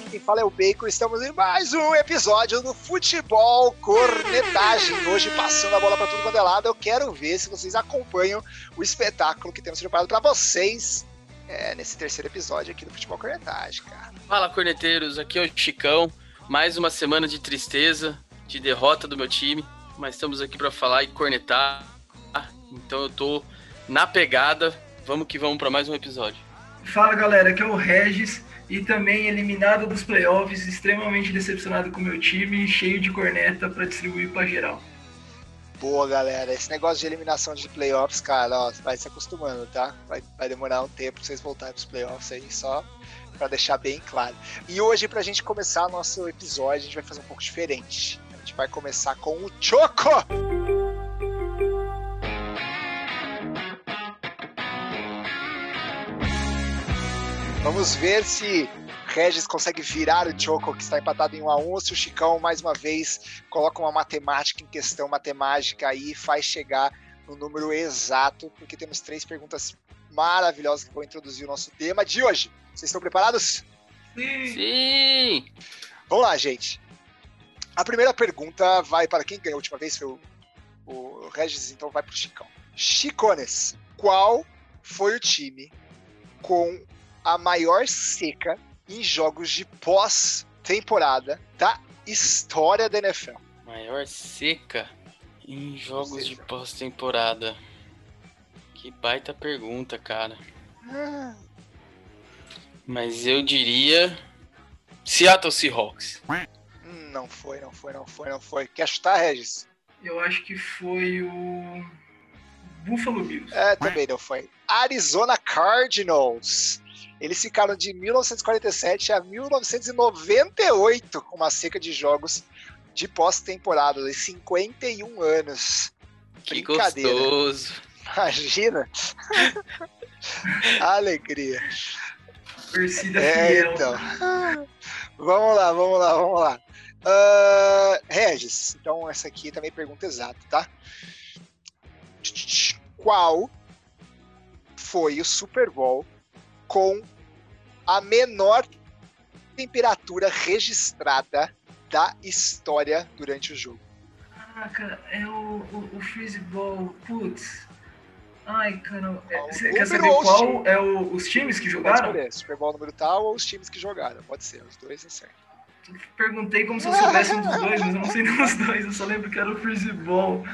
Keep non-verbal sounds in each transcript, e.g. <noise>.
aqui quem fala é o Bacon. Estamos em mais um episódio do Futebol Cornetagem. Hoje, passando a bola para tudo quanto é lado, eu quero ver se vocês acompanham o espetáculo que temos preparado para vocês é, nesse terceiro episódio aqui do Futebol Cornetagem, cara. Fala, corneteiros. Aqui é o Chicão. Mais uma semana de tristeza, de derrota do meu time, mas estamos aqui para falar e cornetar. Então eu tô na pegada. Vamos que vamos para mais um episódio. Fala galera, aqui é o Regis e também eliminado dos playoffs, extremamente decepcionado com o meu time, cheio de corneta para distribuir para geral. Boa, galera. Esse negócio de eliminação de playoffs, cara, ó, vai se acostumando, tá? Vai, vai demorar um tempo pra vocês voltarem pros playoffs aí, só para deixar bem claro. E hoje, pra gente começar nosso episódio, a gente vai fazer um pouco diferente. A gente vai começar com o Choco! Vamos ver se Regis consegue virar o Choco, que está empatado em 1 a 1 ou se o Chicão, mais uma vez, coloca uma matemática em questão, matemática aí, e faz chegar no número exato, porque temos três perguntas maravilhosas que vão introduzir o nosso tema de hoje. Vocês estão preparados? Sim. Sim! Vamos lá, gente. A primeira pergunta vai para quem ganhou a última vez, foi o, o Regis, então vai para o Chicão. Chicones, qual foi o time com a maior seca em jogos de pós-temporada da história da NFL? Maior seca em jogos de pós-temporada. Que baita pergunta, cara. Ah, Mas eu diria Seattle Seahawks. não foi, não foi, não foi, não foi. Quer chutar, Regis? Eu acho que foi o Buffalo Bills. É, também não foi. Arizona Cardinals. Eles ficaram de 1947 a 1998 com uma seca de jogos de pós-temporada, de 51 anos. Que Brincadeira. gostoso. Imagina! <laughs> Alegria. Torcida É, então. Vamos lá, vamos lá, vamos lá. Ah, Regis, então essa aqui também é pergunta exata, tá? Qual foi o Super Bowl com a menor temperatura registrada da história durante o jogo? Ah, cara, é o, o, o Freeze Ball. Putz. Ai, cara. é- Qual Você número quer saber qual time? é o- os times que Pode jogaram? escolher, Super Bowl número tal ou os times que jogaram. Pode ser, os dois é certo. Perguntei como se eu soubesse um dos dois, mas eu não sei nenhum dos dois. Eu só lembro que era o Freeze Ball.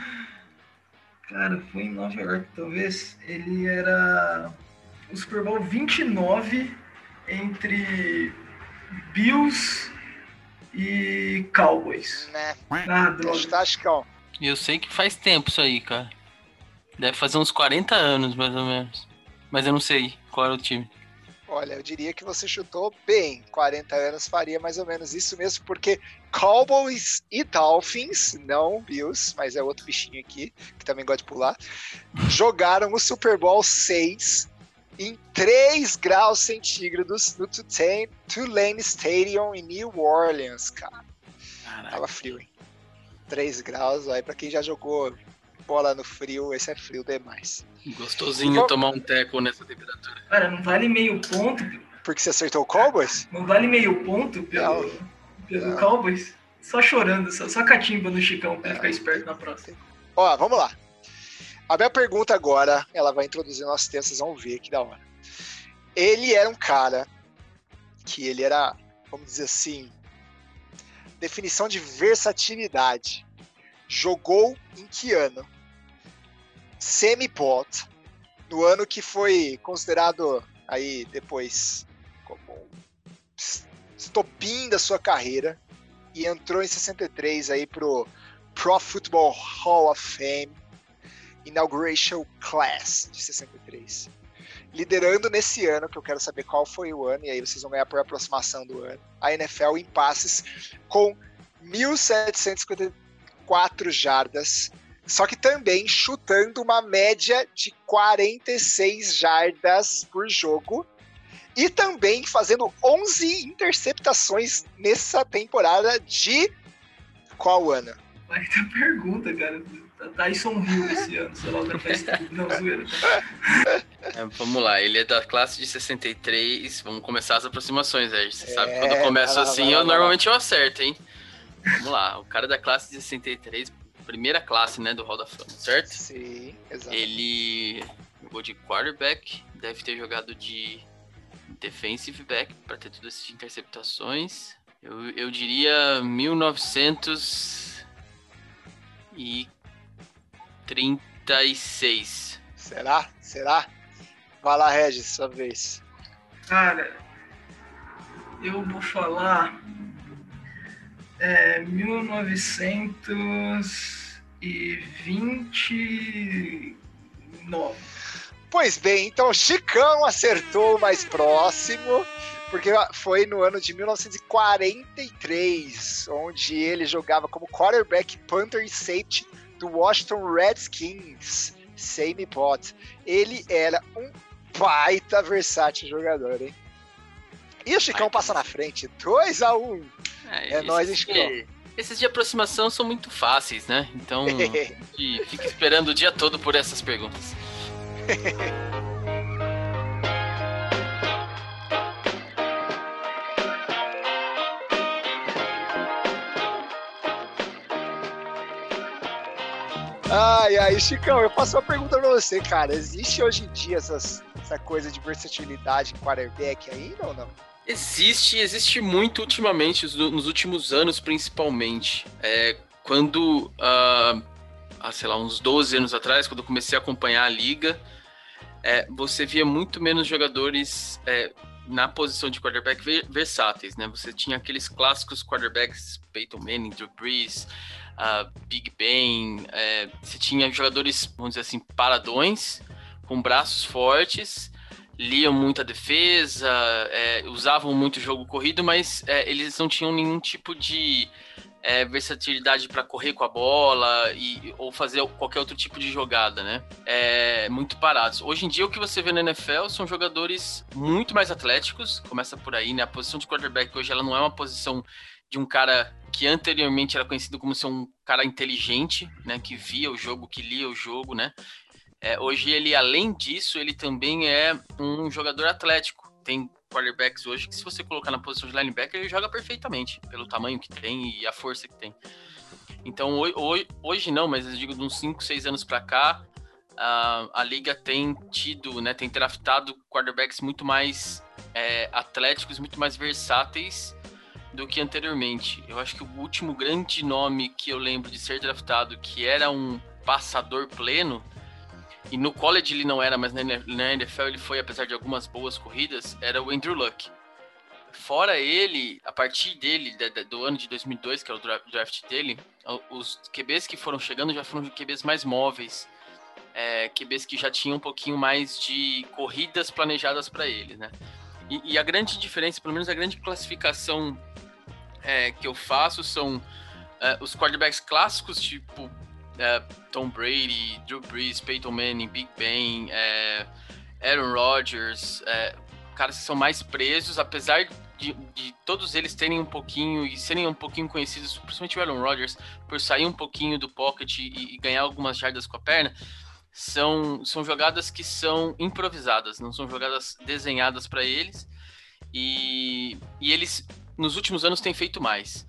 Cara, foi em Nova York, talvez. Ele era o Super Bowl 29 entre Bills e Cowboys. Né? Ah, droga. E eu sei que faz tempo isso aí, cara. Deve fazer uns 40 anos, mais ou menos. Mas eu não sei qual era o time. Olha, eu diria que você chutou bem. 40 anos faria mais ou menos isso mesmo, porque Cowboys e Dolphins, não Bills, mas é outro bichinho aqui, que também gosta de pular, jogaram o Super Bowl 6 em 3 graus centígrados no Tulane, Stadium em New Orleans, cara. Caraca. Tava frio, hein? 3 graus, aí pra quem já jogou bola no frio, esse é frio demais. Gostosinho Qual- tomar um teco nessa temperatura. Cara, não vale meio ponto. Porque você acertou o Cowboys? Não vale meio ponto pelo, pelo Não. Cowboys? Só chorando, só, só catimba no Chicão pra ele ficar esperto na próxima. Ó, vamos lá. A minha pergunta agora, ela vai introduzir nosso texto, vocês vão ver que da hora. Ele era um cara que ele era, vamos dizer assim, definição de versatilidade. Jogou em que ano? Semi-pot, no ano que foi considerado aí depois como um es- estopim da sua carreira e entrou em 63 aí pro Pro Football Hall of Fame Inauguration Class de 63. Liderando nesse ano, que eu quero saber qual foi o ano, e aí vocês vão ganhar por aproximação do ano, a NFL em passes com 1.754 jardas, só que também chutando uma média de 46 jardas por jogo, e também fazendo 11 interceptações nessa temporada de qual ano? Baita pergunta, cara. Tyson Hill esse ano, sei lá, o faz tudo. Não, zoeira. É, vamos lá, ele é da classe de 63. Vamos começar as aproximações aí. Você é, sabe que quando eu começo assim, eu normalmente eu acerto, hein? Vamos lá, o cara da classe de 63, primeira classe, né, do Hall da Fama, certo? Sim, exato. Ele jogou de quarterback, deve ter jogado de defensive back para ter tudo essas interceptações. Eu, eu diria 1936. Será? Será? Vai lá, Regis, sua vez. Cara, eu vou falar é, 1929. Pois bem, então Chicão acertou o mais próximo, porque foi no ano de 1943, onde ele jogava como quarterback, punter e safety do Washington Redskins, Sammy Pot. Ele era um baita versátil jogador, hein? E o Chicão passa na frente, 2 a 1 um. É, é nóis, hein, Chicão? Esses de aproximação são muito fáceis, né? Então, <laughs> fica esperando o dia todo por essas perguntas. <laughs> Ai, ai, Chicão, eu faço uma pergunta pra você, cara. Existe hoje em dia essas, essa coisa de versatilidade em quarterback ainda ou não? Existe, existe muito ultimamente, nos últimos anos principalmente. É, quando, há, sei lá, uns 12 anos atrás, quando eu comecei a acompanhar a liga, é, você via muito menos jogadores é, na posição de quarterback versáteis, né? Você tinha aqueles clássicos quarterbacks, Peyton Manning, Drew Brees, uh, Big Ben, é, você tinha jogadores, vamos dizer assim, paradões, com braços fortes, liam muita defesa, é, usavam muito jogo corrido, mas é, eles não tinham nenhum tipo de é, versatilidade para correr com a bola e, ou fazer qualquer outro tipo de jogada, né? É, muito parados. Hoje em dia, o que você vê na NFL são jogadores muito mais atléticos, começa por aí, né? A posição de quarterback hoje ela não é uma posição de um cara que anteriormente era conhecido como ser um cara inteligente, né? Que via o jogo, que lia o jogo, né? É, hoje ele, além disso, ele também é um jogador atlético. Tem quarterbacks hoje que se você colocar na posição de linebacker, ele joga perfeitamente, pelo tamanho que tem e a força que tem. Então, hoje, hoje não, mas eu digo de uns 5, 6 anos para cá, a, a liga tem tido, né, tem draftado quarterbacks muito mais é, atléticos, muito mais versáteis do que anteriormente. Eu acho que o último grande nome que eu lembro de ser draftado, que era um passador pleno, e no college ele não era, mas na NFL ele foi, apesar de algumas boas corridas, era o Andrew Luck. Fora ele, a partir dele, do ano de 2002, que é o draft dele, os QBs que foram chegando já foram QBs mais móveis, é, QBs que já tinham um pouquinho mais de corridas planejadas para ele, né? E, e, a grande diferença, pelo menos a grande classificação é, que eu faço são é, os quarterbacks clássicos, tipo é, Tom Brady, Drew Brees, Peyton Manning, Big Ben, é, Aaron Rodgers, é, caras que são mais presos, apesar de, de, todos eles terem um pouquinho e serem um pouquinho conhecidos, principalmente o Aaron Rodgers, por sair um pouquinho do pocket e, e ganhar algumas jardas com a perna, são, são jogadas que são improvisadas, não são jogadas desenhadas para eles. E, e eles, nos últimos anos, têm feito mais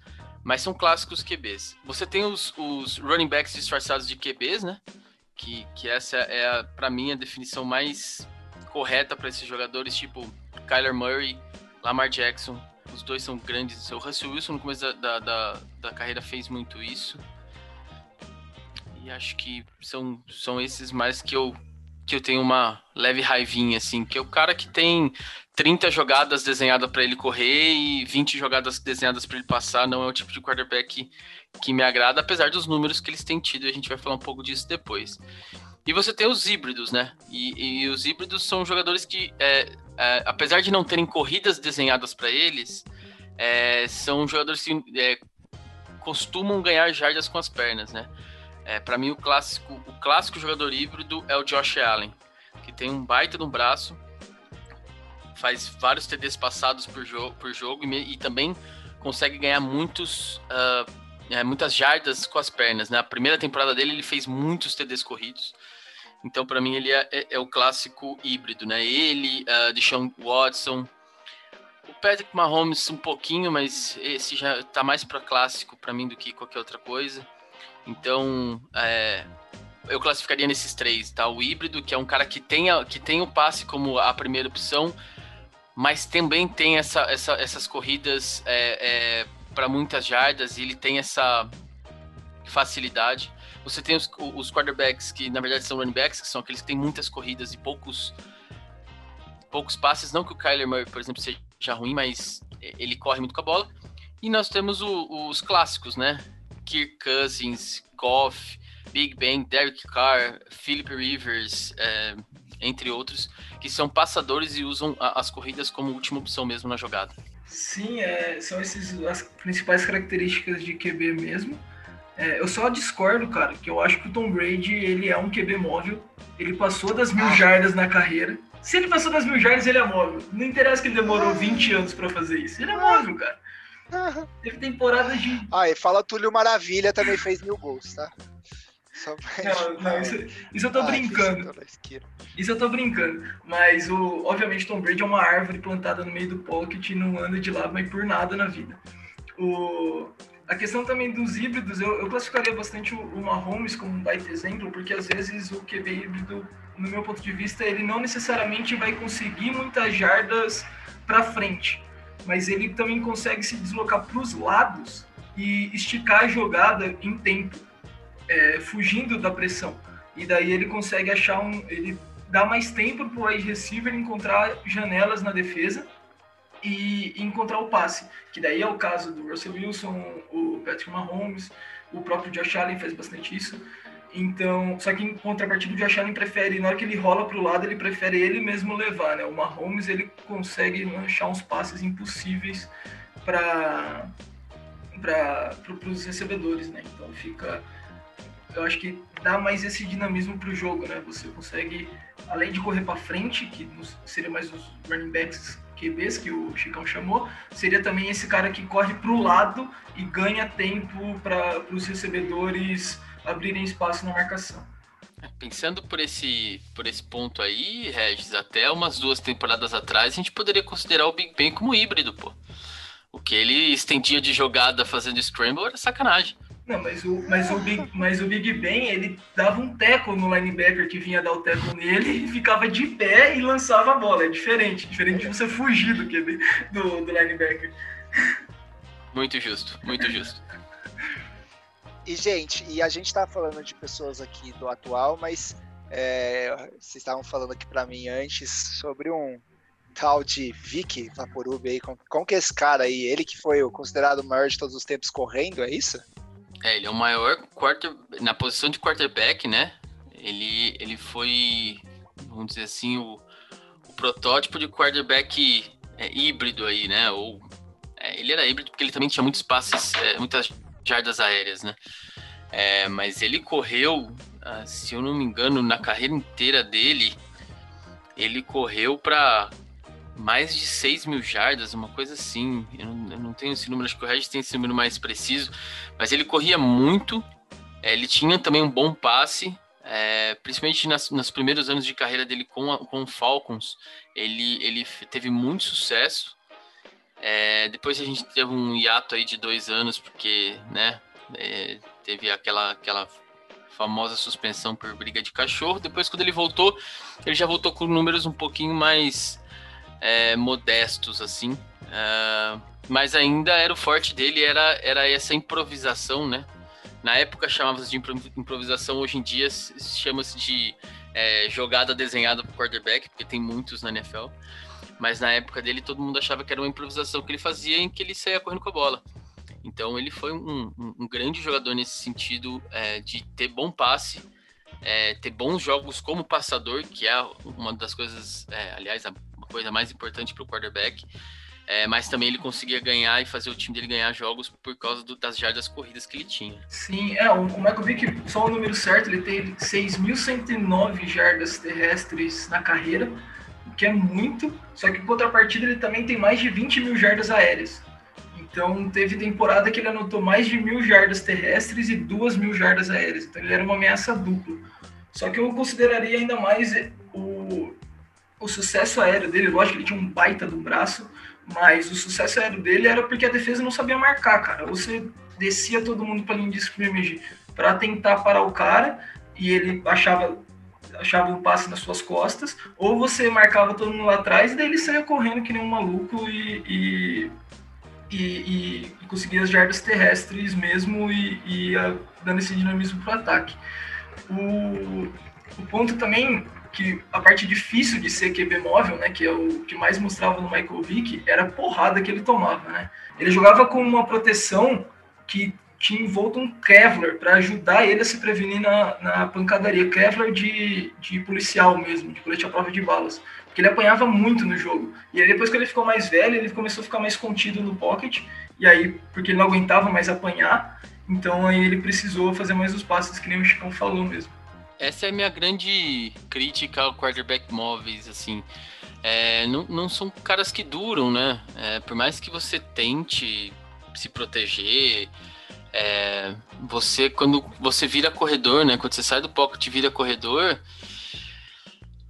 mas são clássicos QBs. Você tem os, os running backs disfarçados de QBs, né? Que, que essa é, para mim, a definição mais correta para esses jogadores, tipo Kyler Murray, Lamar Jackson. Os dois são grandes. O Russell Wilson, no começo da, da, da, da carreira, fez muito isso. E acho que são, são esses mais que eu, que eu tenho uma leve raivinha, assim, que é o cara que tem 30 jogadas desenhadas para ele correr e 20 jogadas desenhadas para ele passar. Não é o tipo de quarterback que me agrada, apesar dos números que eles têm tido, e a gente vai falar um pouco disso depois. E você tem os híbridos, né? E, e os híbridos são jogadores que, é, é, apesar de não terem corridas desenhadas para eles, é, são jogadores que é, costumam ganhar jardas com as pernas, né? É, para mim, o clássico, o clássico jogador híbrido é o Josh Allen, que tem um baita no braço, faz vários TDs passados por, jo por jogo e, e, também consegue ganhar muitos, uh, é, muitas jardas com as pernas. Na né? primeira temporada dele, ele fez muitos TDs corridos. Então, para mim, ele é, é, é, o clássico híbrido, né? Ele, uh, Deshaun Watson, o Patrick Mahomes um pouquinho, mas esse já tá mais para clássico para mim do que qualquer outra coisa. Então, é, eu classificaria nesses três, tá? O híbrido, que é um cara que tem, a, que tem o passe como a primeira opção, mas também tem essa, essa essas corridas é, é, para muitas jardas e ele tem essa facilidade. Você tem os, os quarterbacks que na verdade são running backs, que são aqueles que têm muitas corridas e poucos poucos passes. Não que o Kyler Murray, por exemplo, seja ruim, mas ele corre muito com a bola. E nós temos o, os clássicos, né? Kirk Cousins, Goff, Big Ben, Derek Carr, Philip Rivers, é, entre outros, que são passadores e usam a, as corridas como última opção mesmo na jogada. Sim, é, são essas as principais características de QB mesmo. É, eu só discordo, cara, que eu acho que o Tom Brady ele é um QB móvel. Ele passou das mil jardas na carreira. Se ele passou das mil jardas, ele é móvel. Não interessa que ele demorou 20 anos para fazer isso. Ele é móvel, cara. <laughs> Teve temporadas de. Ah, e fala Túlio Maravilha também fez mil gols, tá? Não, não, isso, isso eu tô ah, brincando. Isso eu tô brincando. Mas, o, obviamente, Tom Brady é uma árvore plantada no meio do pocket e não anda de lado, mas por nada na vida. O, a questão também dos híbridos, eu, eu classificaria bastante o, o Mahomes como um baita exemplo, porque às vezes o QB híbrido, no meu ponto de vista, ele não necessariamente vai conseguir muitas jardas para frente, mas ele também consegue se deslocar para os lados e esticar a jogada em tempo é, fugindo da pressão. E daí ele consegue achar um. Ele dá mais tempo para o wide receiver encontrar janelas na defesa e, encontrar o passe. Que daí é o caso do Russell Wilson, o Patrick Mahomes, o próprio Josh Allen faz bastante isso. Então, só que em contrapartida, o Josh Allen prefere, na hora que ele rola para o lado, ele prefere ele mesmo levar, né? O Mahomes, ele consegue lançar uns passes impossíveis para para os recebedores, né? Então fica eu acho que dá mais esse dinamismo para o jogo, né? Você consegue, além de correr para frente, que seria mais os running backs QBs que o Chicão chamou, seria também esse cara que corre para o lado e ganha tempo para os recebedores abrirem espaço na marcação. Pensando por esse, por esse ponto aí, Regis, até umas duas temporadas atrás, a gente poderia considerar o Big Ben como híbrido, pô. O que ele estendia de jogada fazendo scramble era sacanagem. Não, mas o, mas, o Big, mas o Big Ben, ele dava um teco no linebacker que vinha dar o teco nele e ficava de pé e lançava a bola. É diferente, diferente de você fugir do, do, do linebacker. Muito justo, muito justo. E, gente, e a gente tá falando de pessoas aqui do atual, mas é, vocês estavam falando aqui para mim antes sobre um tal de Vic Vaporub aí. Como, como que é esse cara aí? Ele que foi o considerado o maior de todos os tempos correndo, é isso? É, ele é o maior quarter na posição de quarterback, né? Ele, ele foi, vamos dizer assim, o, o protótipo de quarterback é, híbrido aí, né? Ou é, ele era híbrido porque ele também tinha muitos passes, é, muitas jardas aéreas, né? É, mas ele correu, ah, se eu não me engano, na carreira inteira dele, ele correu para mais de 6 mil jardas, uma coisa assim. Eu não, eu não, tenho esse número, acho que o Regis tem esse número mais preciso, mas ele corria muito, é, ele tinha também um bom passe, é, principalmente nas, nos primeiros anos de carreira dele com, a, com o Falcons, ele, ele teve muito sucesso. É, depois a gente teve um hiato aí de dois anos, porque né, é, teve aquela, aquela famosa suspensão por briga de cachorro. Depois, quando ele voltou, ele já voltou com números um pouquinho mais é, modestos, assim. É, mas ainda era o forte dele, era, era essa improvisação, né? Na época chamava-se de improvisação, hoje em dia chama-se de é, jogada desenhada por quarterback, porque tem muitos na NFL. Mas na época dele, todo mundo achava que era uma improvisação que ele fazia em que ele saía correndo com a bola. Então ele foi um, um, um grande jogador nesse sentido é, de ter bom passe, é, ter bons jogos como passador, que é uma das coisas, é, aliás, a coisa mais importante para o quarterback. É, mas também ele conseguia ganhar e fazer o time dele ganhar jogos por causa do, das jardas corridas que ele tinha. Sim, é, o, o Michael Vick, só o número certo, ele teve 6.109 jardas terrestres na carreira, que é muito, só que em contrapartida ele também tem mais de 20 mil jardas aéreas. Então teve temporada que ele anotou mais de mil jardas terrestres e duas mil jardas aéreas, então ele era uma ameaça dupla. Só que eu consideraria ainda mais o, o sucesso aéreo dele. Lógico que ele tinha um baita do braço, mas o sucesso aéreo dele era porque a defesa não sabia marcar, cara. Você descia todo mundo para linha de scrimmage para tentar parar o cara e ele achava achava o passe nas suas costas, ou você marcava todo mundo lá atrás e daí ele saía correndo que nem um maluco e, e, e, e conseguia as jardas terrestres mesmo e, e dando esse dinamismo para o ataque. O, o ponto também que a parte difícil de ser QB móvel, né, que é o que mais mostrava no Michael Vick, era a porrada que ele tomava, né? Ele jogava com uma proteção que tinha envolto um Kevlar para ajudar ele a se prevenir na, na pancadaria. Kevlar de, de policial mesmo, de colete à prova de balas. Porque ele apanhava muito no jogo. E aí depois que ele ficou mais velho, ele começou a ficar mais contido no pocket. E aí, porque ele não aguentava mais apanhar, então aí ele precisou fazer mais os passes, que nem o Chicão falou mesmo. Essa é a minha grande crítica ao quarterback móveis, assim. É, não, não são caras que duram, né? É, por mais que você tente se proteger, é, você, quando você vira corredor, né? Quando você sai do pocket e vira corredor,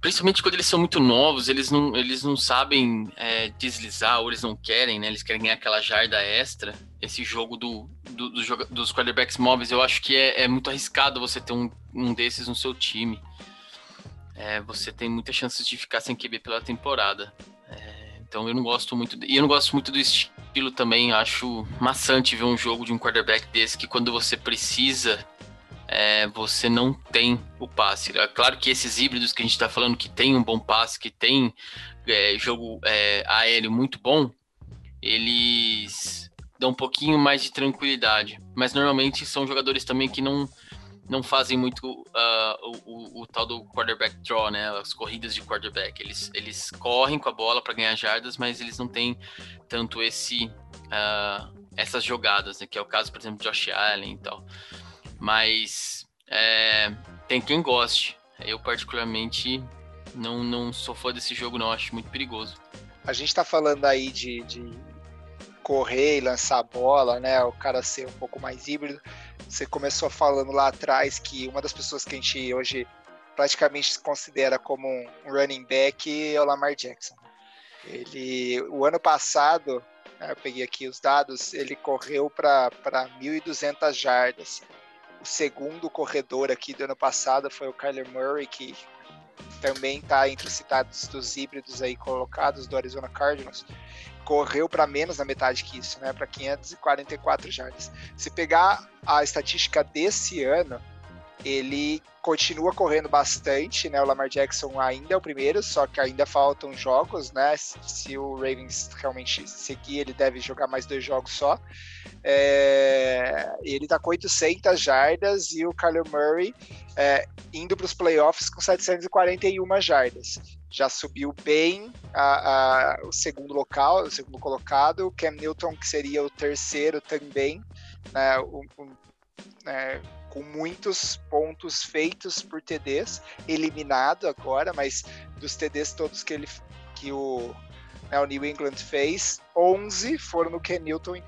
principalmente quando eles são muito novos, eles não, eles não sabem é, deslizar, ou eles não querem, né? Eles querem ganhar aquela jarda extra. Esse jogo do, do, do dos quarterbacks móveis, eu acho que é, é, muito arriscado você ter um, um desses no seu time. É, você tem muitas chances de ficar sem QB pela temporada. É, então eu não gosto muito. E eu não gosto muito do estilo também. Acho maçante ver um jogo de um quarterback desse que quando você precisa, é, você não tem o passe. É claro que esses híbridos que a gente está falando, que tem um bom passe, que tem é, jogo é, aéreo muito bom, eles dão um pouquinho mais de tranquilidade. Mas normalmente são jogadores também que não não fazem muito uh, o, o, o, tal do quarterback draw, né? As corridas de quarterback. Eles, eles correm com a bola para ganhar jardas, mas eles não têm tanto esse uh, essas jogadas, né? Que é o caso, por exemplo, de Josh Allen e tal. Mas é, tem quem goste. Eu, particularmente, não, não sou fã desse jogo, não. Acho muito perigoso. A gente tá falando aí de, de correr e lançar a bola, né? O cara ser um pouco mais híbrido. Você começou falando lá atrás que uma das pessoas que a gente hoje praticamente se considera como um running back é o Lamar Jackson. Ele, o ano passado, né, eu peguei aqui os dados, ele correu para 1.200 jardas. O segundo corredor aqui do ano passado foi o Kyler Murray, que também está entre os citados dos híbridos aí colocados do Arizona Cardinals correu para menos da metade que isso, né? Para 544 jardas. Se pegar a estatística desse ano, ele continua correndo bastante, né? O Lamar Jackson ainda é o primeiro, só que ainda faltam jogos, né? Se, o Ravens realmente seguir, ele deve jogar mais dois jogos só. É, ele tá com 800 jardas e o Kyler Murray é, indo para os playoffs com 741 jardas. Já subiu bem a, a, o segundo local, o segundo colocado. O Cam Newton, que seria o terceiro também, né? Um, um, é, com muitos pontos feitos por TDs, eliminado agora, mas dos TDs todos que ele que o, né, o New England fez, 11 foram no Ken Newton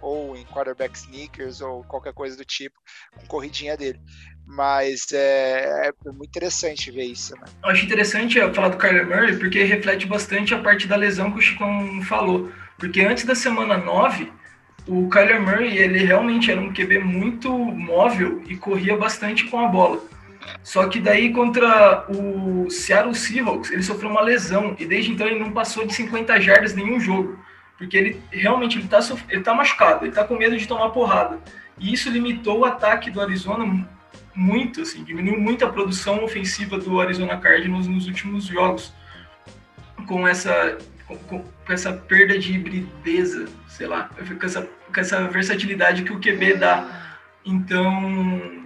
ou em quarterback sneakers ou qualquer coisa do tipo, com corridinha dele. Mas é, é muito interessante ver isso, né? Eu acho interessante falar do Kyler Murray porque reflete bastante a parte da lesão que o Chicão falou. Porque antes da semana 9, o Kyler Murray, ele realmente era um QB muito móvel e corria bastante com a bola. Só que daí contra o Seattle Seahawks, ele sofreu uma lesão e desde então ele não passou de 50 jardas nenhum jogo. Porque ele realmente ele tá, ele tá machucado, ele tá com medo de tomar porrada. E isso limitou o ataque do Arizona muito, assim, diminuiu muito a produção ofensiva do Arizona Cardinals nos últimos jogos. Com essa com, com, essa perda de hibrideza, sei lá, com essa, com essa versatilidade que o QB dá. Então,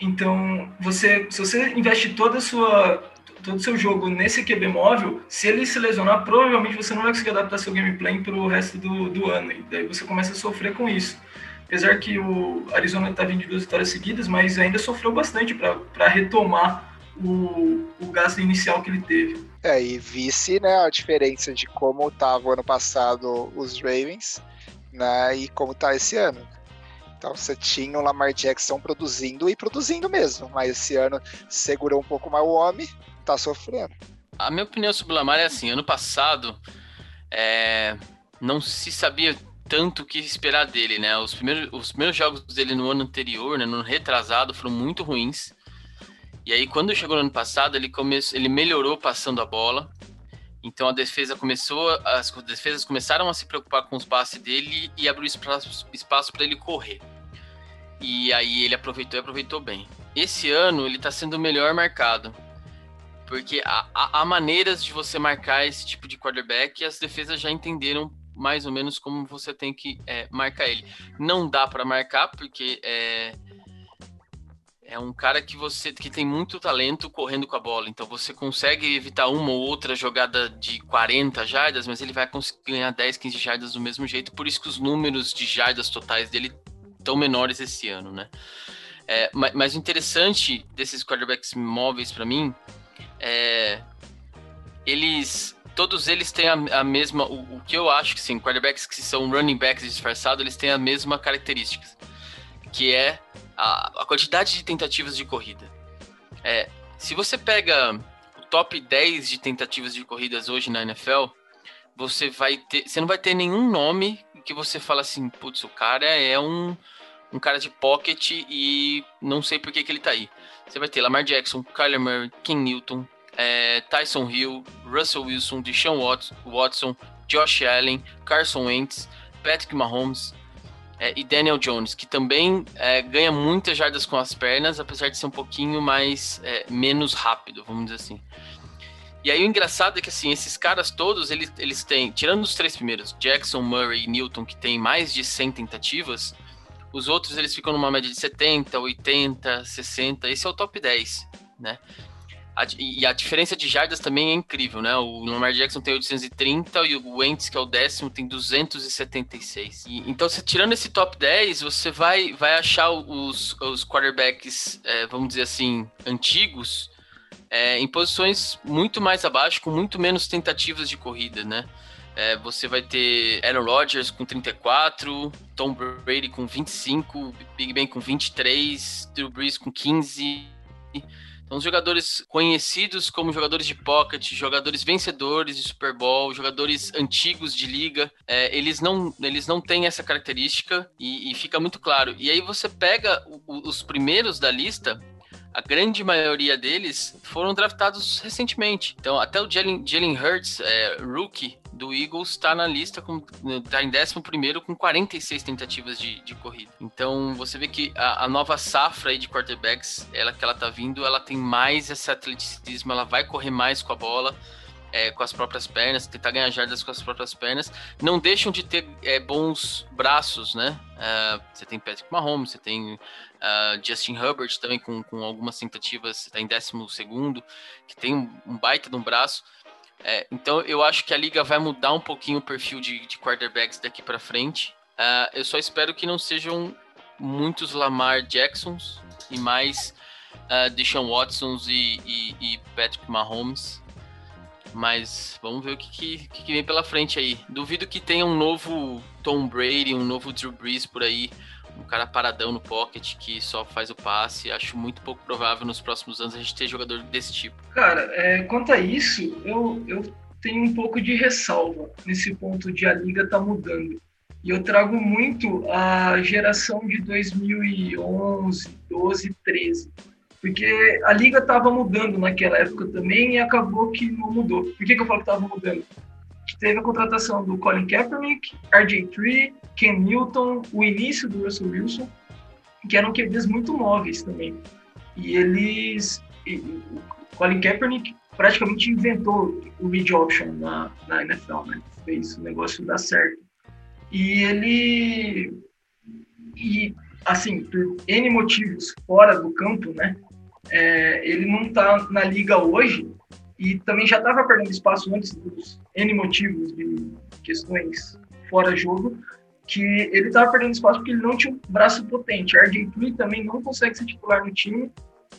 então você, se você investe toda a sua todo o seu jogo nesse QB móvel, se ele se lesionar, provavelmente você não vai conseguir adaptar seu gameplay para o resto do, do ano. E daí você começa a sofrer com isso. Apesar que o Arizona está vindo de duas vitórias seguidas, mas ainda sofreu bastante para retomar o, o gasto inicial que ele teve. É, e vice, né, a diferença de como estava ano passado os Ravens, né, e como está esse ano. Então você tinha o Lamar Jackson produzindo e produzindo mesmo, mas esse ano segurou um pouco mais o homem, tá sofrendo. A minha opinião sobre o Lamar é assim: ano passado é, não se sabia tanto o que esperar dele, né? Os primeiros, os primeiros jogos dele no ano anterior, né, no retrasado, foram muito ruins. E aí, quando chegou no ano passado, ele, come, ele melhorou passando a bola. Então a defesa começou, as defesas começaram a se preocupar com os passes dele e abriu espaço, para ele correr. E aí ele aproveitou e aproveitou bem. Esse ano ele está sendo melhor marcado. Porque há, há, maneiras de você marcar esse tipo de quarterback e as defesas já entenderam mais ou menos como você tem que é, marcar ele. Não dá para marcar, porque é, é um cara que você que tem muito talento correndo com a bola. Então você consegue evitar uma ou outra jogada de 40 jardas, mas ele vai conseguir ganhar 10, 15 jardas do mesmo jeito. Por isso que os números de jardas totais dele tão menores esse ano, né? É, mas, mas o interessante desses quarterbacks móveis para mim é eles todos eles têm a, a mesma o, o, que eu acho que sim, quarterbacks que são running backs disfarçados, eles têm a mesma característica, que é a, a quantidade de tentativas de corrida. É, se você pega o top 10 de tentativas de corridas hoje na NFL, você vai ter, você não vai ter nenhum nome que você fala assim, putz, o cara é um, um cara de pocket e não sei por que, que ele tá aí. Você vai ter Lamar Jackson, Kyler Murray, Ken Newton, é, Tyson Hill, Russell Wilson, Deshaun Watson, Josh Allen, Carson Wentz, Patrick Mahomes é, e Daniel Jones, que também é, ganha muitas jardas com as pernas, apesar de ser um pouquinho mais é, menos rápido, vamos dizer assim. E aí o engraçado é que assim, esses caras todos, eles, eles têm, tirando os três primeiros, Jackson, Murray e Newton, que tem mais de 100 tentativas, os outros eles ficam numa média de 70, 80, 60, esse é o top 10, né? A, e a diferença de jardas também é incrível, né? O Lamar Jackson tem 830 e o Wentz, que é o décimo, tem 276. E, então, você, tirando esse top 10, você vai, vai achar os, os quarterbacks, é, vamos dizer assim, antigos, é, em posições muito mais abaixo, com muito menos tentativas de corrida, né? É, você vai ter Aaron Rodgers com 34, Tom Brady com 25, Big Ben com 23, Drew Brees com 15. Então, os jogadores conhecidos como jogadores de pocket, jogadores vencedores de Super Bowl, jogadores antigos de liga, é, eles, não, eles não têm essa característica e, e fica muito claro. E aí você pega o, os primeiros da lista, a grande maioria deles foram draftados recentemente. Então, até o Jalen, Jalen Hurts, é, rookie do Eagles, está na lista, está em 11 com 46 tentativas de, de corrida. Então, você vê que a, a, nova safra aí de quarterbacks, ela que ela tá vindo, ela tem mais esse atleticismo, ela vai correr mais com a bola é, com as próprias pernas, tentar ganhar jardas com as próprias pernas, não deixam de ter é, bons braços, né? Uh, você tem Patrick Mahomes, você tem uh, Justin Herbert também com, com algumas tentativas, está em décimo segundo, que tem um, um baita de um braço. É, então eu acho que a liga vai mudar um pouquinho o perfil de, de quarterbacks daqui para frente. Uh, eu só espero que não sejam muitos Lamar Jacksons e mais uh, Deshaun Watsons e, e, e Patrick Mahomes. Mas vamos ver o que, que, que, vem pela frente aí. Duvido que tenha um novo Tom Brady, um novo Drew Brees por aí. Um cara paradão no pocket que só faz o passe. Acho muito pouco provável nos próximos anos a gente ter jogador desse tipo. Cara, é, quanto a isso, eu, eu tenho um pouco de ressalva nesse ponto de a liga tá mudando. E eu trago muito a geração de 2011, 12, 13 porque a liga estava mudando naquela época também e acabou que não mudou. Por que, que eu falo que estava mudando? Teve a contratação do Colin Kaepernick, RJ3, Ken Newton, o início do Russell Wilson, que eram QBs muito móveis também. E eles. E, o Colin Kaepernick praticamente inventou o read option na, na NFL, né? Fez o negócio dar certo. E ele. E, assim, por N motivos fora do campo, né? é, ele não está na liga hoje e também já estava perdendo espaço antes dos N motivos de questões fora jogo, que ele estava perdendo espaço porque ele não tinha um braço potente. RJ3 também não consegue ser titular no time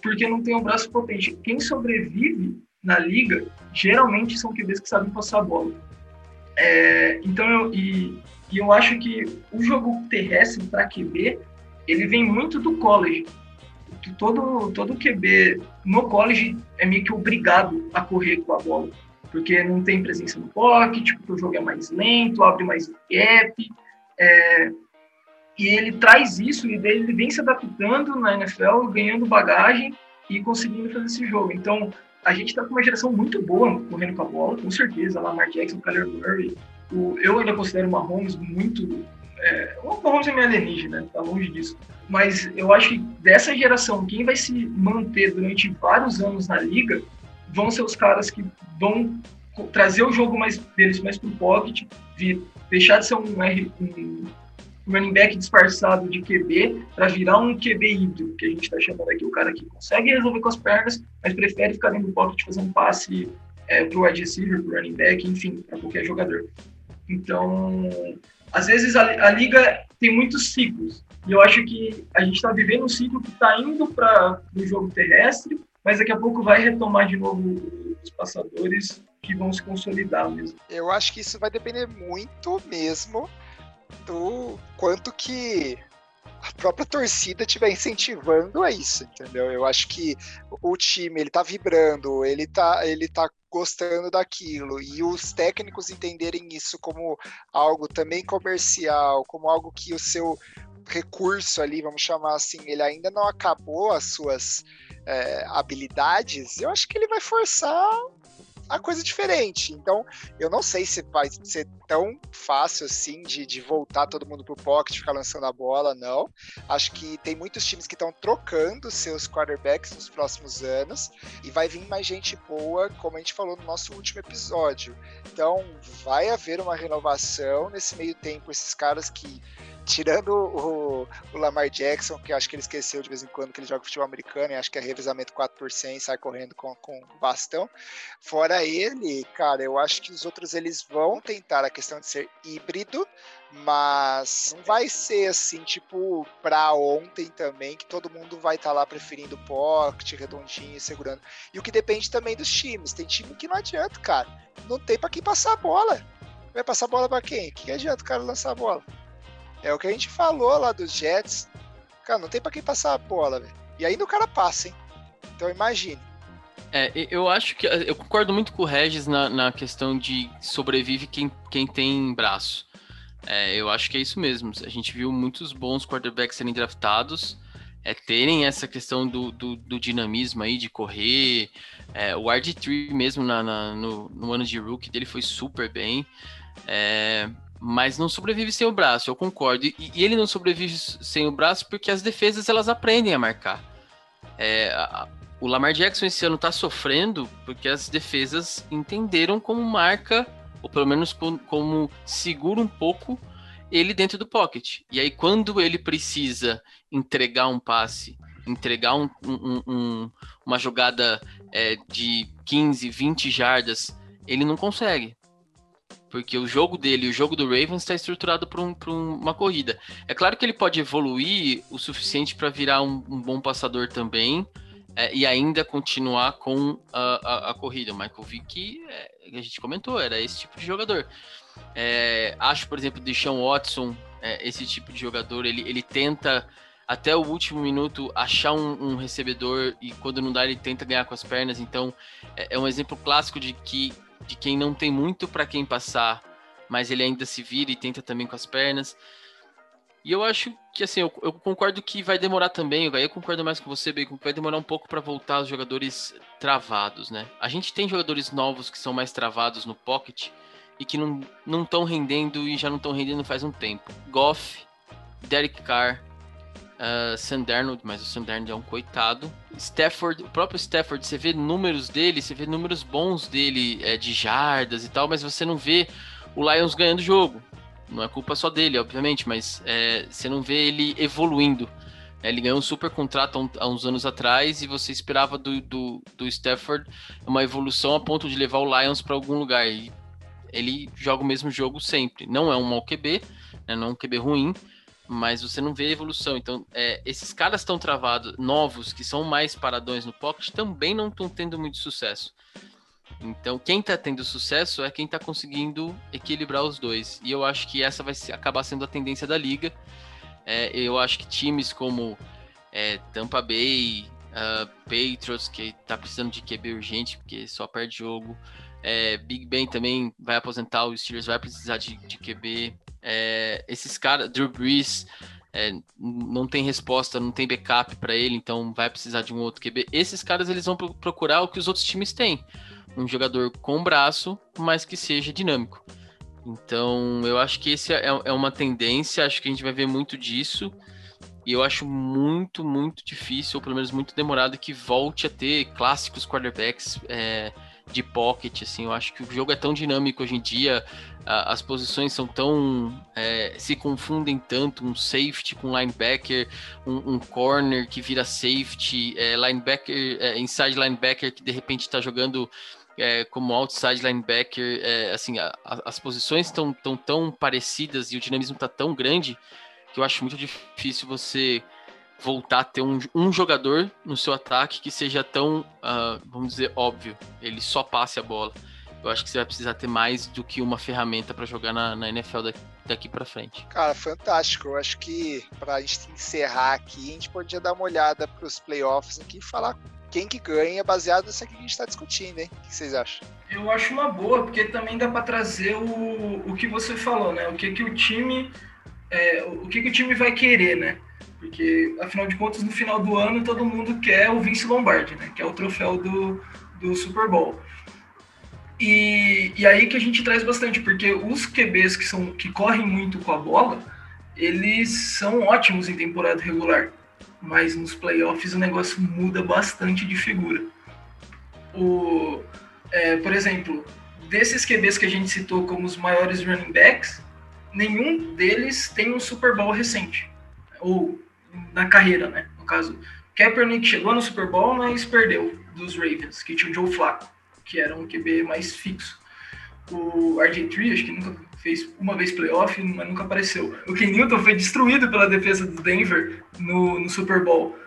porque não tem um braço potente. Quem sobrevive na liga geralmente são QBs que sabem passar a bola. É, então, eu, e, e eu acho que o jogo terrestre para QB ele vem muito do college. Todo, todo QB no college é meio que obrigado a correr com a bola, porque não tem presença no pocket, porque o jogo é mais lento, abre mais gap, é, e ele traz isso e ele vem se adaptando na NFL, ganhando bagagem e conseguindo fazer esse jogo. Então, a gente está com uma geração muito boa correndo com a bola, com certeza. Lamar Jackson, Kyler Murray. O, eu ainda considero o Mahomes muito. É, o Mahomes é meio alienígena, tá longe disso. Mas eu acho que dessa geração, quem vai se manter durante vários anos na liga vão ser os caras que vão trazer o jogo mais deles mais pro pocket, vir, deixar de ser um, R, um running back disfarçado de QB para virar um QB híbrido, que a gente está chamando aqui, o cara que consegue resolver com as pernas, mas prefere ficar dentro do pocket fazer um passe é, para o wide receiver, para running back, enfim, para qualquer jogador. Então, às vezes a, a, liga tem muitos ciclos, e eu acho que a gente está vivendo um ciclo que está indo para o jogo terrestre, mas daqui a pouco vai retomar de novo os passadores que vão se consolidar mesmo. Eu acho que isso vai depender muito mesmo do quanto que a própria torcida estiver incentivando a isso, entendeu? Eu acho que o time ele tá vibrando, ele tá, ele tá gostando daquilo e os técnicos entenderem isso como algo também comercial, como algo que o seu recurso ali, vamos chamar assim, ele ainda não acabou as suas é, habilidades, eu acho que ele vai forçar a coisa diferente. Então, eu não sei se vai ser tão fácil assim de, de voltar todo mundo pro pocket, ficar lançando a bola, não. Acho que tem muitos times que estão trocando seus quarterbacks nos próximos anos e vai vir mais gente boa, como a gente falou no nosso último episódio. Então, vai haver uma renovação nesse meio tempo. Esses caras que tirando o, o, Lamar Jackson, que acho que ele esqueceu de vez em quando que ele joga futebol americano e acho que é revezamento 4 por 100 sai correndo com, com bastão. Fora ele, cara, eu acho que os outros eles vão tentar a questão de ser híbrido, mas não vai ser assim, tipo, pra ontem também, que todo mundo vai estar tá lá preferindo pocket, redondinho, segurando. E o que depende também dos times. Tem time que não adianta, cara. Não tem para quem passar a bola. Vai passar a bola para quem? O que adianta o cara lançar a bola? É o que a gente falou lá dos Jets. Cara, não tem para quem passar a bola, velho. E ainda o cara passa, hein? Então imagine. É, eu acho que. Eu concordo muito com o Regis na, na questão de sobrevive quem, quem tem braço. É, eu acho que é isso mesmo. A gente viu muitos bons quarterbacks serem draftados, é, terem essa questão do, do, do dinamismo aí, de correr. É, o RD3 mesmo na, na, no, no, ano de rookie dele foi super bem. É, mas não sobrevive sem o braço, eu concordo. E, e, ele não sobrevive sem o braço porque as defesas elas aprendem a marcar. É, a, o Lamar Jackson esse ano tá sofrendo porque as defesas entenderam como marca, ou pelo menos como, como segura um pouco ele dentro do pocket. E aí, quando ele precisa entregar um passe, entregar um, um, um, uma jogada é, de 15, 20 jardas, ele não consegue. Porque o jogo dele, o jogo do Ravens está estruturado para um, uma corrida. É claro que ele pode evoluir o suficiente para virar um, um, bom passador também é, e ainda continuar com a, a, a corrida. O Michael Vick, é, a gente comentou, era esse tipo de jogador. É, acho, por exemplo, o Sean Watson, é, esse tipo de jogador, ele, ele tenta até o último minuto achar um, um, recebedor e quando não dá ele tenta ganhar com as pernas. Então é, é um exemplo clássico de que de quem não tem muito para quem passar, mas ele ainda se vira e tenta também com as pernas. E eu acho que assim, eu, eu concordo que vai demorar também, eu concordo mais com você, Bacon, que vai demorar um pouco para voltar os jogadores travados, né? A gente tem jogadores novos que são mais travados no pocket e que não estão rendendo e já não estão rendendo faz um tempo. Goff, Derek Carr, uh, mas o Sam Darnold é um coitado. Stafford, o próprio Stafford, você vê números dele, você vê números bons dele, é, de jardas e tal, mas você não vê o Lions ganhando o jogo. Não é culpa só dele, obviamente, mas é, você não vê ele evoluindo. É, ele ganhou um super contrato há uns anos atrás e você esperava do, do, do Stafford uma evolução a ponto de levar o Lions para algum lugar. E ele joga o mesmo jogo sempre. Não é um mau QB, né, não é um QB ruim, mas você não vê evolução. Então, é, esses caras estão travados, novos, que são mais paradões no pocket, também não estão tendo muito sucesso. Então, quem está tendo sucesso é quem está conseguindo equilibrar os dois. E eu acho que essa vai acabar sendo a tendência da liga. É, eu acho que times como é, Tampa Bay, uh, Patriots, que tá precisando de QB urgente, porque só perde jogo. É, Big Ben também vai aposentar, o Steelers vai precisar de, de QB. É, esses caras, Drew Brees, é, não tem resposta, não tem backup para ele, então vai precisar de um outro QB. Esses caras eles vão procurar o que os outros times têm, um jogador com braço, mas que seja dinâmico. Então eu acho que esse é, é uma tendência, acho que a gente vai ver muito disso. E eu acho muito, muito difícil, ou pelo menos muito demorado, que volte a ter clássicos quarterbacks é, de pocket. Assim, eu acho que o jogo é tão dinâmico hoje em dia, as posições são tão. É, se confundem tanto, um safety com linebacker, um, um corner que vira safety, é, linebacker, é, inside linebacker que de repente está jogando. É, como outside linebacker, é, assim, a, a, as posições estão tão, tão parecidas e o dinamismo está tão grande que eu acho muito difícil você voltar a ter um, um jogador no seu ataque que seja tão, uh, vamos dizer, óbvio. Ele só passe a bola. Eu acho que você vai precisar ter mais do que uma ferramenta para jogar na, na NFL daqui, daqui para frente. Cara, fantástico. Eu acho que para a gente encerrar aqui, a gente podia dar uma olhada para os playoffs aqui e falar quem que ganha baseado nisso aqui que a gente está discutindo, hein? O que vocês acham? Eu acho uma boa, porque também dá para trazer o, o que você falou, né? O que, que o time é, o que, que, o time vai querer, né? Porque, afinal de contas, no final do ano, todo mundo quer o Vince Lombardi, né? Que é o troféu do, do Super Bowl. E, e aí que a gente traz bastante, porque os QBs que, são, que correm muito com a bola, eles são ótimos em temporada regular. Mas nos playoffs o negócio muda bastante de figura. O, é, por exemplo, desses QBs que a gente citou como os maiores running backs, nenhum deles tem um Super Bowl recente. Ou na carreira, né? No caso, Kaepernick chegou no Super Bowl, mas perdeu dos Ravens, que tinha o Joe Flacco, que era um QB mais fixo. O RG3, acho que nunca fez uma vez playoff, mas nunca apareceu. O Ken Newton foi destruído pela defesa do Denver no, no Super Bowl.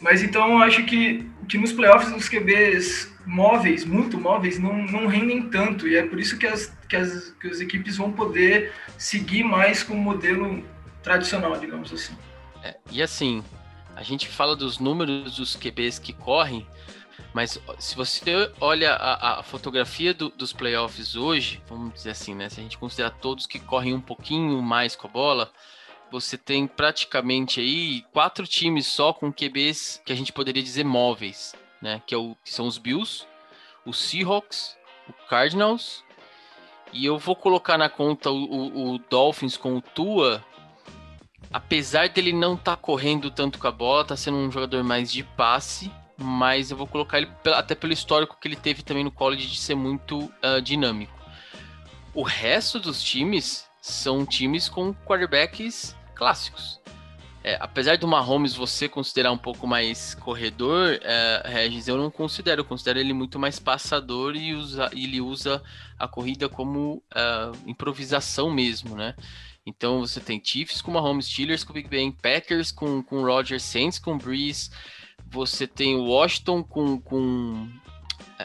Mas então acho que, que nos playoffs os QBs móveis, muito móveis, não, não rendem tanto. E é por isso que as, que, as, que as equipes vão poder seguir mais com o modelo tradicional, digamos assim. É, e assim, a gente fala dos números dos QBs que correm, mas se você olha a, a fotografia do, dos playoffs hoje, vamos dizer assim, né? Se a gente considerar todos que correm um pouquinho mais com a bola, você tem praticamente aí quatro times só com QBs que a gente poderia dizer móveis né? Que, é o, que são os Bills, os Seahawks, o Cardinals. E eu vou colocar na conta o, o, o Dolphins com o Tua. Apesar dele não estar tá correndo tanto com a bola, tá sendo um jogador mais de passe. Mas eu vou colocar ele até pelo histórico que ele teve também no college de ser muito uh, dinâmico. O resto dos times são times com quarterbacks clássicos. É, apesar do Mahomes você considerar um pouco mais corredor, é, Regis, eu não considero. Eu considero ele muito mais passador e usa, ele usa a corrida como uh, improvisação mesmo, né? Então você tem Chiefs com Mahomes, Steelers com Big Ben, Packers com, com Rodgers, Saints com Breeze, você tem Washington com, com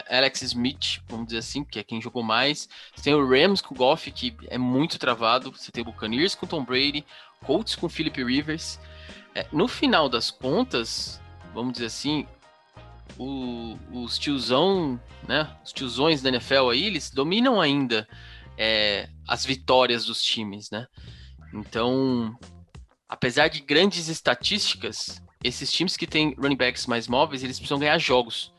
Alex Smith, vamos dizer assim, que é quem jogou mais. Você tem o Rams com o Goff, que é muito travado. Você tem o Buccaneers com Tom Brady, Colts com Philip Rivers. É, no final das contas, vamos dizer assim, o, os tiozão, né, os tiozões da NFL aí, eles dominam ainda é, as vitórias dos times, né? Então, apesar de grandes estatísticas, esses times que têm running backs mais móveis, eles precisam ganhar jogos.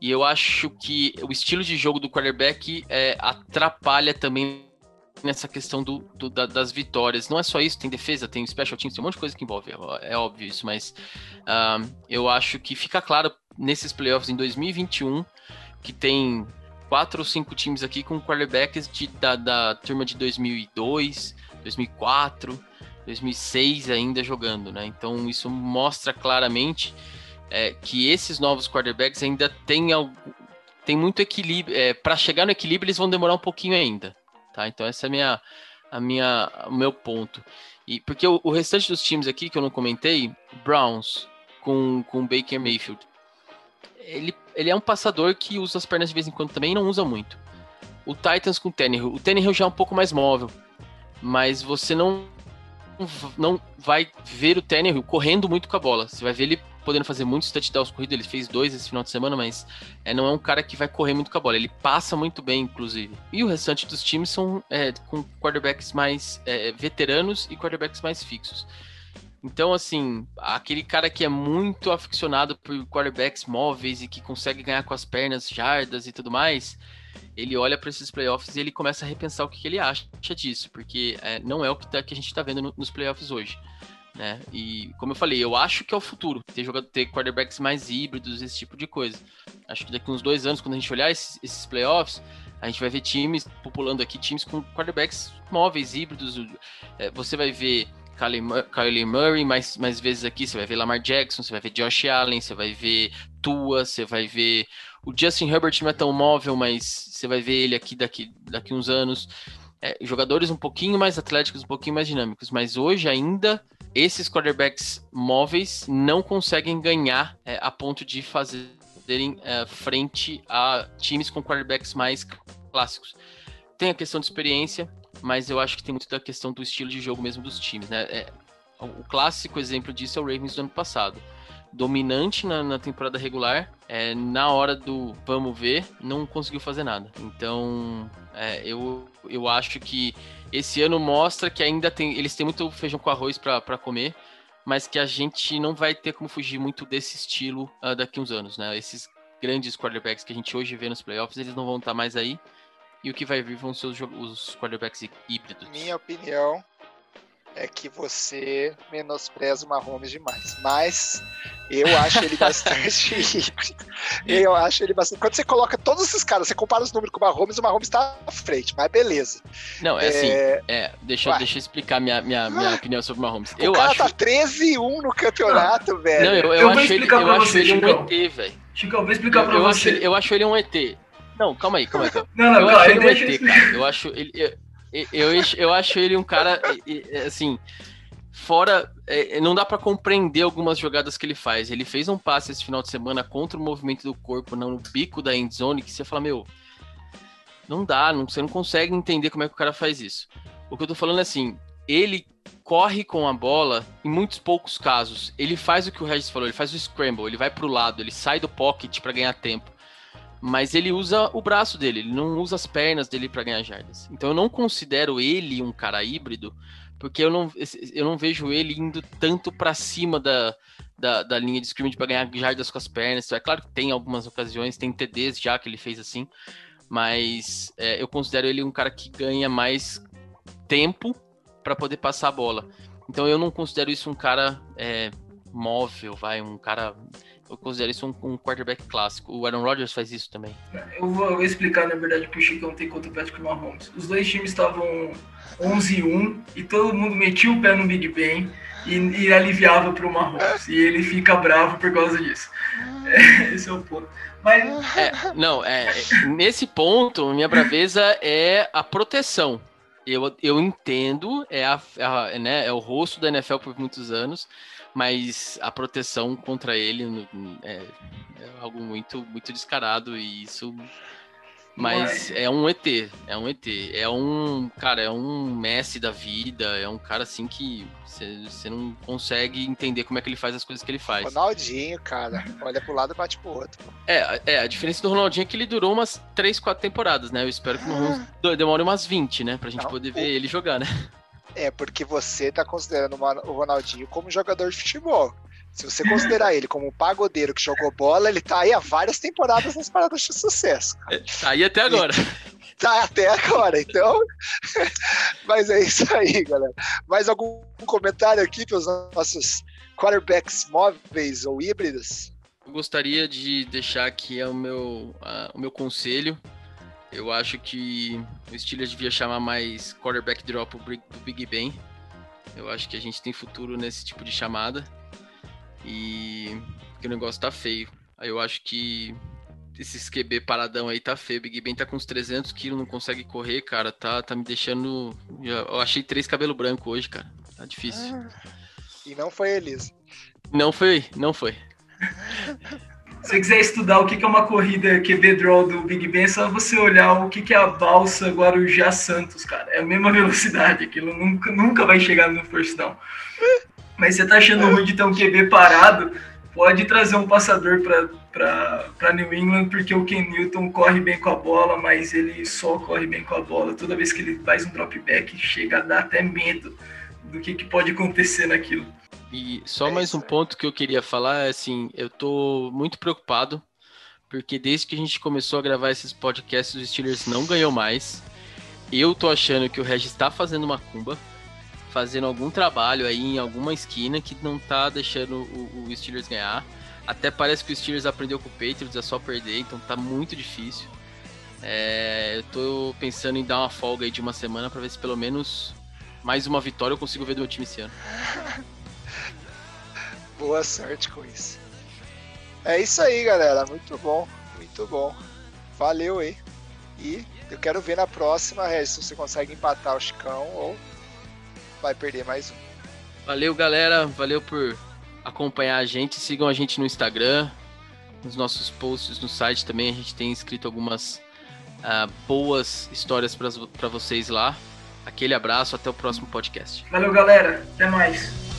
E eu acho que o estilo de jogo do quarterback é, atrapalha também nessa questão do, do da, das vitórias. Não é só isso, tem defesa, tem special teams, tem um monte de coisa que envolve, é, é óbvio isso, mas uh, eu acho que fica claro nesses playoffs em 2021 que tem quatro ou cinco times aqui com quarterbacks de, da, da turma de 2002, 2004, 2006 ainda jogando, né? Então isso mostra claramente é, que esses novos quarterbacks ainda têm tem muito equilíbrio. É, para chegar no equilíbrio, eles vão demorar um pouquinho ainda. Tá? Então, essa é a minha, a minha, o meu ponto. E porque o, o restante dos times aqui que eu não comentei, Browns com, com Baker Mayfield, ele, ele é um passador que usa as pernas de vez em quando também não usa muito. O Titans com o Tannehill. O Tannehill já é um pouco mais móvel, mas você não não vai ver o Tannehill correndo muito com a bola. Você vai ver ele podendo fazer muitos touchdowns corridos. Ele fez dois esse final de semana, mas é, não é um cara que vai correr muito com a bola. Ele passa muito bem, inclusive. E o restante dos times são é, com quarterbacks mais é, veteranos e quarterbacks mais fixos. Então, assim, aquele cara que é muito aficionado por quarterbacks móveis e que consegue ganhar com as pernas, jardas e tudo mais, ele olha para esses playoffs e ele começa a repensar o que, que ele acha disso, porque é, não é o que, tá, que a gente está vendo no, nos playoffs hoje. Né? E como eu falei, eu acho que é o futuro, ter jogado ter quarterbacks mais híbridos, esse tipo de coisa. Acho que daqui uns dois anos, quando a gente olhar esses, esses playoffs, a gente vai ver times populando aqui, times com quarterbacks móveis, híbridos. É, você vai ver Kylie Murray mais, mais vezes aqui, você vai ver Lamar Jackson, você vai ver Josh Allen, você vai ver Tua, você vai ver o Justin Herbert não é tão móvel, mas você vai ver ele aqui daqui, daqui uns anos. É, jogadores um pouquinho mais atléticos, um pouquinho mais dinâmicos, mas hoje ainda esses quarterbacks móveis não conseguem ganhar é, a ponto de fazerem é, frente a times com quarterbacks mais clássicos. Tem a questão de experiência, mas eu acho que tem muito da questão do estilo de jogo mesmo dos times, né? É, o clássico exemplo disso é o Ravens do ano passado. Dominante na, na temporada regular, é, na hora do vamos ver, não conseguiu fazer nada. Então, é, eu, eu acho que esse ano mostra que ainda tem. Eles têm muito feijão com arroz para comer, mas que a gente não vai ter como fugir muito desse estilo uh, daqui uns anos, né? Esses grandes quarterbacks que a gente hoje vê nos playoffs, eles não vão estar mais aí e o que vai vir vão ser os, os quarterbacks híbridos. Minha opinião é que você menospreza o Mahomes demais. Mas eu acho ele bastante <laughs> híbrido. Eu acho ele bastante. Quando você coloca todos esses caras, você compara os números com o Mahomes, o Mahomes tá à frente, mas beleza. Não, é, assim, é... assim. É, deixa, deixa eu explicar minha, minha, minha opinião sobre o Mahomes. O eu cara acho... tá 13-1 no campeonato, velho. Não, eu, eu, eu acho, ele, eu acho ele um ET, velho. Chico, eu vou explicar pra eu você. Acho, eu acho ele um ET. Não, calma aí, calma aí. Calma. Não, não, eu calma, acho ele um ET, cara. Eu acho ele. Eu, eu, eu acho ele um cara, assim, fora. É, não dá para compreender algumas jogadas que ele faz. Ele fez um passe esse final de semana contra o movimento do corpo no bico da endzone que você fala, meu. Não dá, não, você não consegue entender como é que o cara faz isso. O que eu tô falando é assim, ele corre com a bola em muitos poucos casos. Ele faz o que o Regis falou, ele faz o scramble, ele vai pro lado, ele sai do pocket para ganhar tempo mas ele usa o braço dele, ele não usa as pernas dele para ganhar jardas. Então eu não considero ele um cara híbrido, porque eu não, eu não vejo ele indo tanto para cima da, da, da, linha de scrimmage para ganhar jardas com as pernas. É claro que tem algumas ocasiões, tem TDs já que ele fez assim, mas é, eu considero ele um cara que ganha mais tempo para poder passar a bola. Então eu não considero isso um cara é, móvel, vai, um cara eu considero isso um, um, quarterback clássico. O Aaron Rodgers faz isso também. Eu vou, eu vou explicar, na verdade, pro Chicão tem contra o Patrick Mahomes. Os dois times estavam 11-1 e todo mundo metia o pé no Big Ben e, e aliviava pro Mahomes. E ele fica bravo por causa disso. É, <laughs> esse é o ponto. Mas... É, não, é, nesse ponto, minha braveza é a proteção. Eu, eu entendo, é, a, a, né, é o rosto da NFL por muitos anos, mas a proteção contra ele é, é algo muito, muito descarado e isso. Mas é um ET, é um ET, é um cara, é um Messi da vida, é um cara assim que você não consegue entender como é que ele faz as coisas que ele faz. Ronaldinho, cara, olha pro lado e bate pro outro. É, é, a diferença do Ronaldinho é que ele durou umas 3, 4 temporadas, né? Eu espero que ah. demore umas 20, né? Pra gente não, poder ver ele jogar, né? É porque você tá considerando o Ronaldinho como jogador de futebol. Se você considerar ele como um pagodeiro que jogou bola, ele tá aí há várias temporadas nas paradas de sucesso. Cara. Tá aí até agora. E, tá até agora, então. <laughs> Mas é isso aí, galera. Mais algum comentário aqui para os nossos quarterbacks móveis ou híbridos? Eu gostaria de deixar aqui o meu, o meu conselho eu acho que o Steelers devia chamar mais quarterback drop do Big Ben. Eu acho que a gente tem futuro nesse tipo de chamada. E que o negócio tá feio. Aí eu acho que esse QB paradão aí tá feio. Big Ben tá com uns 300 quilos, não consegue correr, cara. Tá, tá me deixando. Eu achei três cabelo branco hoje, cara. Tá difícil. E não foi Elisa. Não foi, não foi. <laughs> Se você quiser estudar o que é uma corrida QB draw do Big Ben, é só você olhar o que é a balsa Guarujá Santos, cara. É a mesma <laughs> velocidade, aquilo nunca, nunca vai chegar no first down. Mas você tá achando ruim de ter um QB parado, pode trazer um passador para New England, porque o Ken Newton corre bem com a bola, mas ele só corre bem com a bola. Toda vez que ele faz um drop back, chega a dar até medo do que, que pode acontecer naquilo. E só é mais um ponto que eu queria falar é assim, eu tô muito preocupado, porque desde que a gente começou a gravar esses podcasts, os Steelers não ganhou mais. Eu tô achando que o Regis está fazendo uma cumba, fazendo algum trabalho aí em alguma esquina que não tá deixando o, o Steelers ganhar. Até parece que o Steelers aprendeu com o Patriots, é só perder, então tá muito difícil. É, eu tô pensando em dar uma folga aí de uma semana para ver se pelo menos mais uma vitória eu consigo ver do meu time esse ano. <laughs> Boa sorte com isso. É isso aí, galera. Muito bom, muito bom. Valeu aí. E eu quero ver na próxima, Regis, se você consegue empatar o Chicão ou vai perder mais um. Valeu, galera. Valeu por acompanhar a gente. Sigam a gente no Instagram, nos nossos posts no site também. A gente tem escrito algumas uh, boas histórias para vocês lá. Aquele abraço, até o próximo podcast. Valeu, galera. Até mais.